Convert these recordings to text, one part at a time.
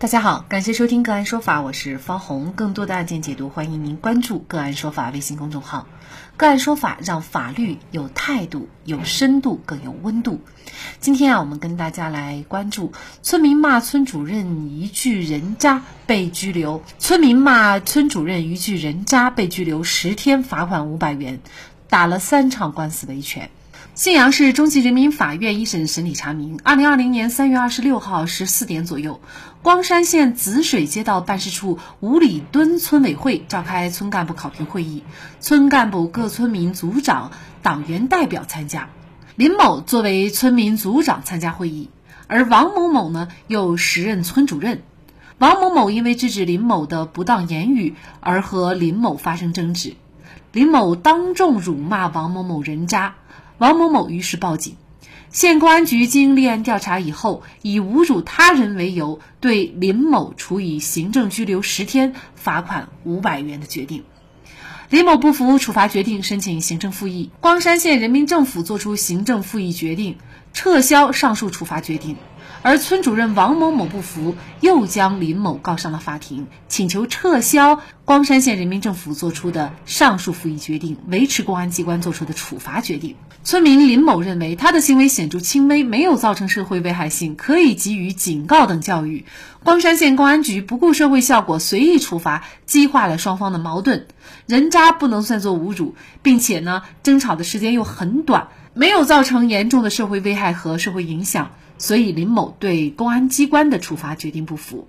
大家好，感谢收听个案说法，我是方红。更多的案件解读，欢迎您关注个案说法微信公众号。个案说法让法律有态度、有深度、更有温度。今天啊，我们跟大家来关注村民骂村主任一句人渣被拘留。村民骂村主任一句人渣被拘留十天，罚款五百元，打了三场官司维权。信阳市中级人民法院一审审理查明，二零二零年三月二十六号十四点左右，光山县紫水街道办事处五里墩村委会召开村干部考评会议，村干部、各村民组长、党员代表参加。林某作为村民组长参加会议，而王某某呢又时任村主任。王某某因为制止林某的不当言语而和林某发生争执，林某当众辱骂王某某人渣。王某某于是报警，县公安局经立案调查以后，以侮辱他人为由，对林某处以行政拘留十天、罚款五百元的决定。李某不服处罚决定，申请行政复议。光山县人民政府作出行政复议决定，撤销上述处罚决定。而村主任王某某不服，又将林某告上了法庭，请求撤销光山县人民政府作出的上述复议决定，维持公安机关作出的处罚决定。村民林某认为，他的行为显著轻微，没有造成社会危害性，可以给予警告等教育。光山县公安局不顾社会效果，随意处罚，激化了双方的矛盾。人渣不能算作侮辱，并且呢，争吵的时间又很短，没有造成严重的社会危害和社会影响。所以林某对公安机关的处罚决定不服。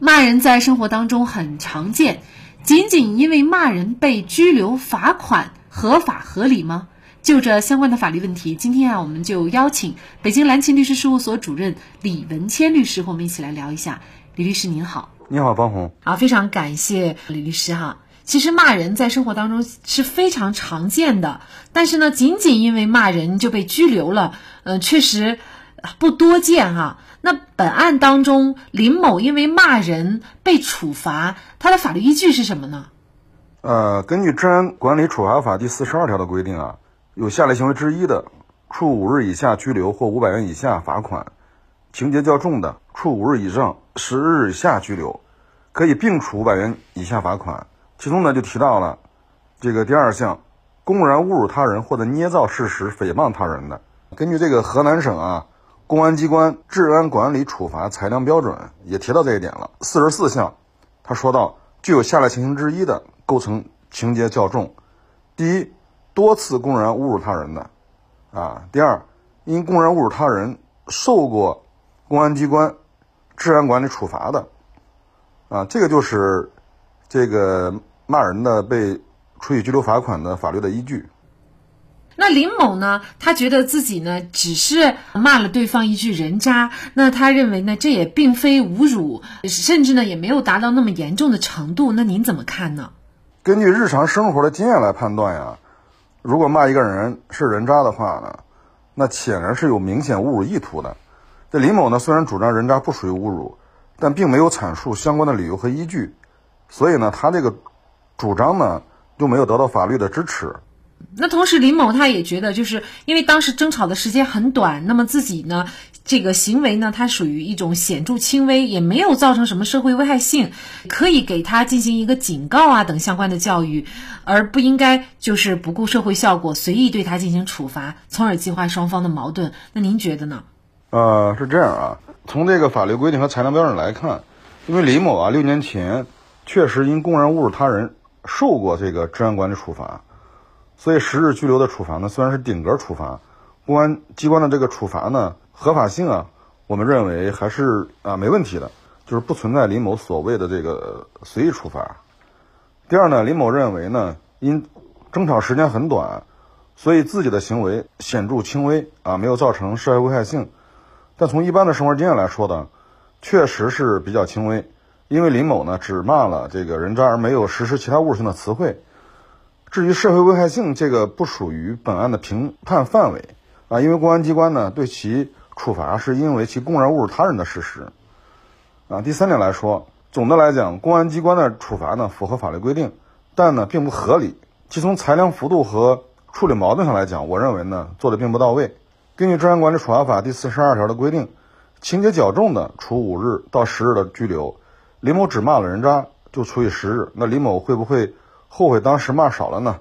骂人在生活当中很常见，仅仅因为骂人被拘留罚款，合法合理吗？就这相关的法律问题，今天啊，我们就邀请北京蓝勤律师事务所主任李文谦律师和我们一起来聊一下。李律师您好，你好，方红。好，非常感谢李律师哈。其实骂人在生活当中是非常常见的，但是呢，仅仅因为骂人就被拘留了，嗯，确实。不多见哈。那本案当中，林某因为骂人被处罚，他的法律依据是什么呢？呃，根据《治安管理处罚法》第四十二条的规定啊，有下列行为之一的，处五日以下拘留或五百元以下罚款；情节较重的，处五日以上十日以下拘留，可以并处五百元以下罚款。其中呢，就提到了这个第二项，公然侮辱他人或者捏造事实诽谤他人的。根据这个河南省啊。公安机关治安管理处罚裁量标准也提到这一点了，四十四项，他说到具有下列情形之一的，构成情节较重：第一，多次公然侮辱他人的，啊；第二，因公然侮辱他人受过公安机关治安管理处罚的，啊，这个就是这个骂人的被处以拘留罚款的法律的依据。那林某呢？他觉得自己呢只是骂了对方一句人渣，那他认为呢这也并非侮辱，甚至呢也没有达到那么严重的程度。那您怎么看呢？根据日常生活的经验来判断呀，如果骂一个人是人渣的话呢，那显然是有明显侮辱意图的。这林某呢虽然主张人渣不属于侮辱，但并没有阐述相关的理由和依据，所以呢他这个主张呢就没有得到法律的支持。那同时，林某他也觉得，就是因为当时争吵的时间很短，那么自己呢，这个行为呢，它属于一种显著轻微，也没有造成什么社会危害性，可以给他进行一个警告啊等相关的教育，而不应该就是不顾社会效果，随意对他进行处罚，从而激化双方的矛盾。那您觉得呢？呃，是这样啊，从这个法律规定和裁量标准来看，因为李某啊，六年前确实因公然侮辱他人受过这个治安管理处罚。所以十日拘留的处罚呢，虽然是顶格处罚，公安机关的这个处罚呢，合法性啊，我们认为还是啊没问题的，就是不存在林某所谓的这个随意处罚。第二呢，林某认为呢，因争吵时间很短，所以自己的行为显著轻微啊，没有造成社会危害性。但从一般的生活经验来说呢，确实是比较轻微，因为林某呢只骂了这个人渣，而没有实施其他侮辱性的词汇。至于社会危害性，这个不属于本案的评判范围啊，因为公安机关呢对其处罚是因为其公然侮辱他人的事实啊。第三点来说，总的来讲，公安机关的处罚呢符合法律规定，但呢并不合理。其从裁量幅度和处理矛盾上来讲，我认为呢做的并不到位。根据《治安管理处罚法》第四十二条的规定，情节较重的，处五日到十日的拘留。李某只骂了人渣，就处以十日。那李某会不会后悔当时骂少了呢？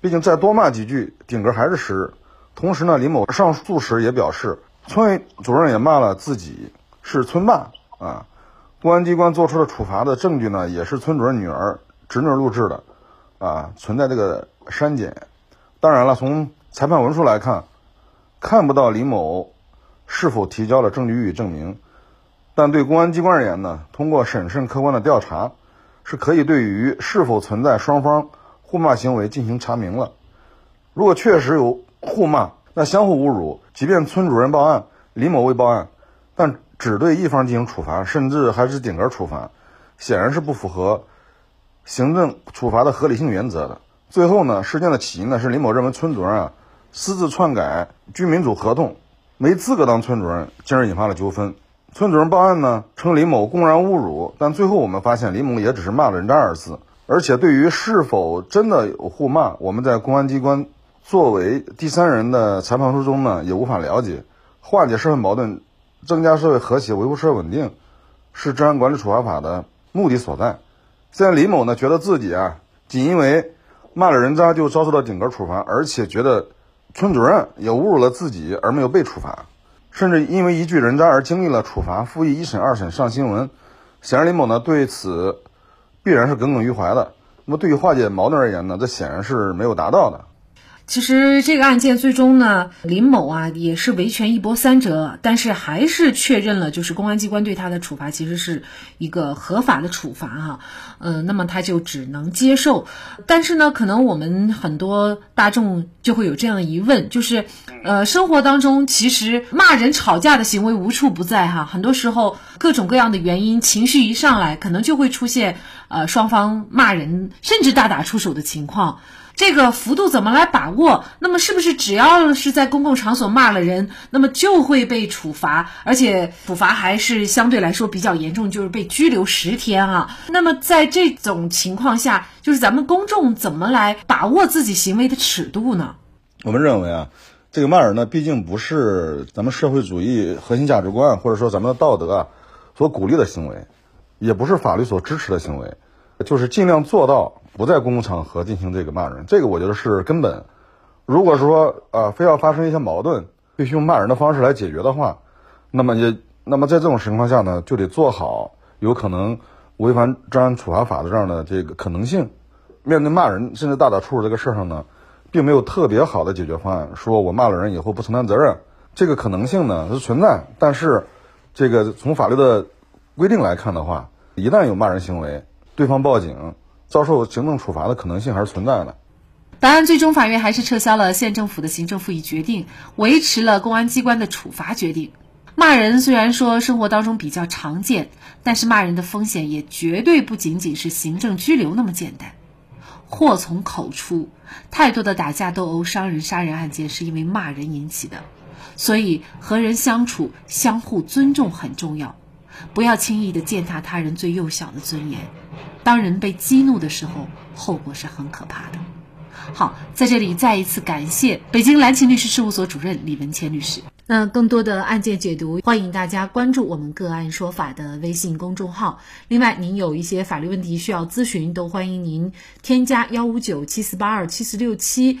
毕竟再多骂几句，顶格还是十日。同时呢，李某上诉时也表示，村委主任也骂了自己是村霸啊。公安机关作出的处罚的证据呢，也是村主任女儿、侄女录制的，啊，存在这个删减。当然了，从裁判文书来看，看不到李某是否提交了证据予以证明。但对公安机关而言呢，通过审慎客观的调查，是可以对于是否存在双方互骂行为进行查明了。如果确实有互骂，那相互侮辱，即便村主任报案，李某未报案，但。只对一方进行处罚，甚至还是顶格处罚，显然是不符合行政处罚的合理性原则的。最后呢，事件的起因呢是李某认为村主任啊私自篡改居民组合同，没资格当村主任，进而引发了纠纷。村主任报案呢称李某公然侮辱，但最后我们发现李某也只是骂了人渣二字，而且对于是否真的有互骂，我们在公安机关作为第三人的裁判书中呢也无法了解，化解社会矛盾。增加社会和谐、维护社会稳定，是治安管理处罚法的目的所在。现在李某呢，觉得自己啊，仅因为骂了人渣就遭受到顶格处罚，而且觉得村主任也侮辱了自己而没有被处罚，甚至因为一句人渣而经历了处罚，复议一审、二审上新闻。显然，李某呢对此必然是耿耿于怀的。那么，对于化解矛盾而言呢，这显然是没有达到的。其实这个案件最终呢，林某啊也是维权一波三折，但是还是确认了，就是公安机关对他的处罚其实是一个合法的处罚哈，嗯，那么他就只能接受。但是呢，可能我们很多大众就会有这样的疑问，就是，呃，生活当中其实骂人、吵架的行为无处不在哈，很多时候各种各样的原因，情绪一上来，可能就会出现呃双方骂人甚至大打出手的情况。这个幅度怎么来把握？那么是不是只要是在公共场所骂了人，那么就会被处罚，而且处罚还是相对来说比较严重，就是被拘留十天啊？那么在这种情况下，就是咱们公众怎么来把握自己行为的尺度呢？我们认为啊，这个骂人呢，毕竟不是咱们社会主义核心价值观，或者说咱们的道德所鼓励的行为，也不是法律所支持的行为，就是尽量做到。不在公共场合进行这个骂人，这个我觉得是根本。如果说啊，非要发生一些矛盾，必须用骂人的方式来解决的话，那么也那么在这种情况下呢，就得做好有可能违反治安处罚法的这样的这个可能性。面对骂人甚至大打出手这个事儿上呢，并没有特别好的解决方案。说我骂了人以后不承担责任，这个可能性呢是存在。但是，这个从法律的规定来看的话，一旦有骂人行为，对方报警。遭受行政处罚的可能性还是存在的。答案最终法院还是撤销了县政府的行政复议决定，维持了公安机关的处罚决定。骂人虽然说生活当中比较常见，但是骂人的风险也绝对不仅仅是行政拘留那么简单。祸从口出，太多的打架斗殴、伤人、杀人案件是因为骂人引起的。所以和人相处，相互尊重很重要，不要轻易的践踏他人最幼小的尊严。当人被激怒的时候，后果是很可怕的。好，在这里再一次感谢北京蓝旗律师事务所主任李文谦律师。那更多的案件解读，欢迎大家关注我们“个案说法”的微信公众号。另外，您有一些法律问题需要咨询，都欢迎您添加幺五九七四八二七四六七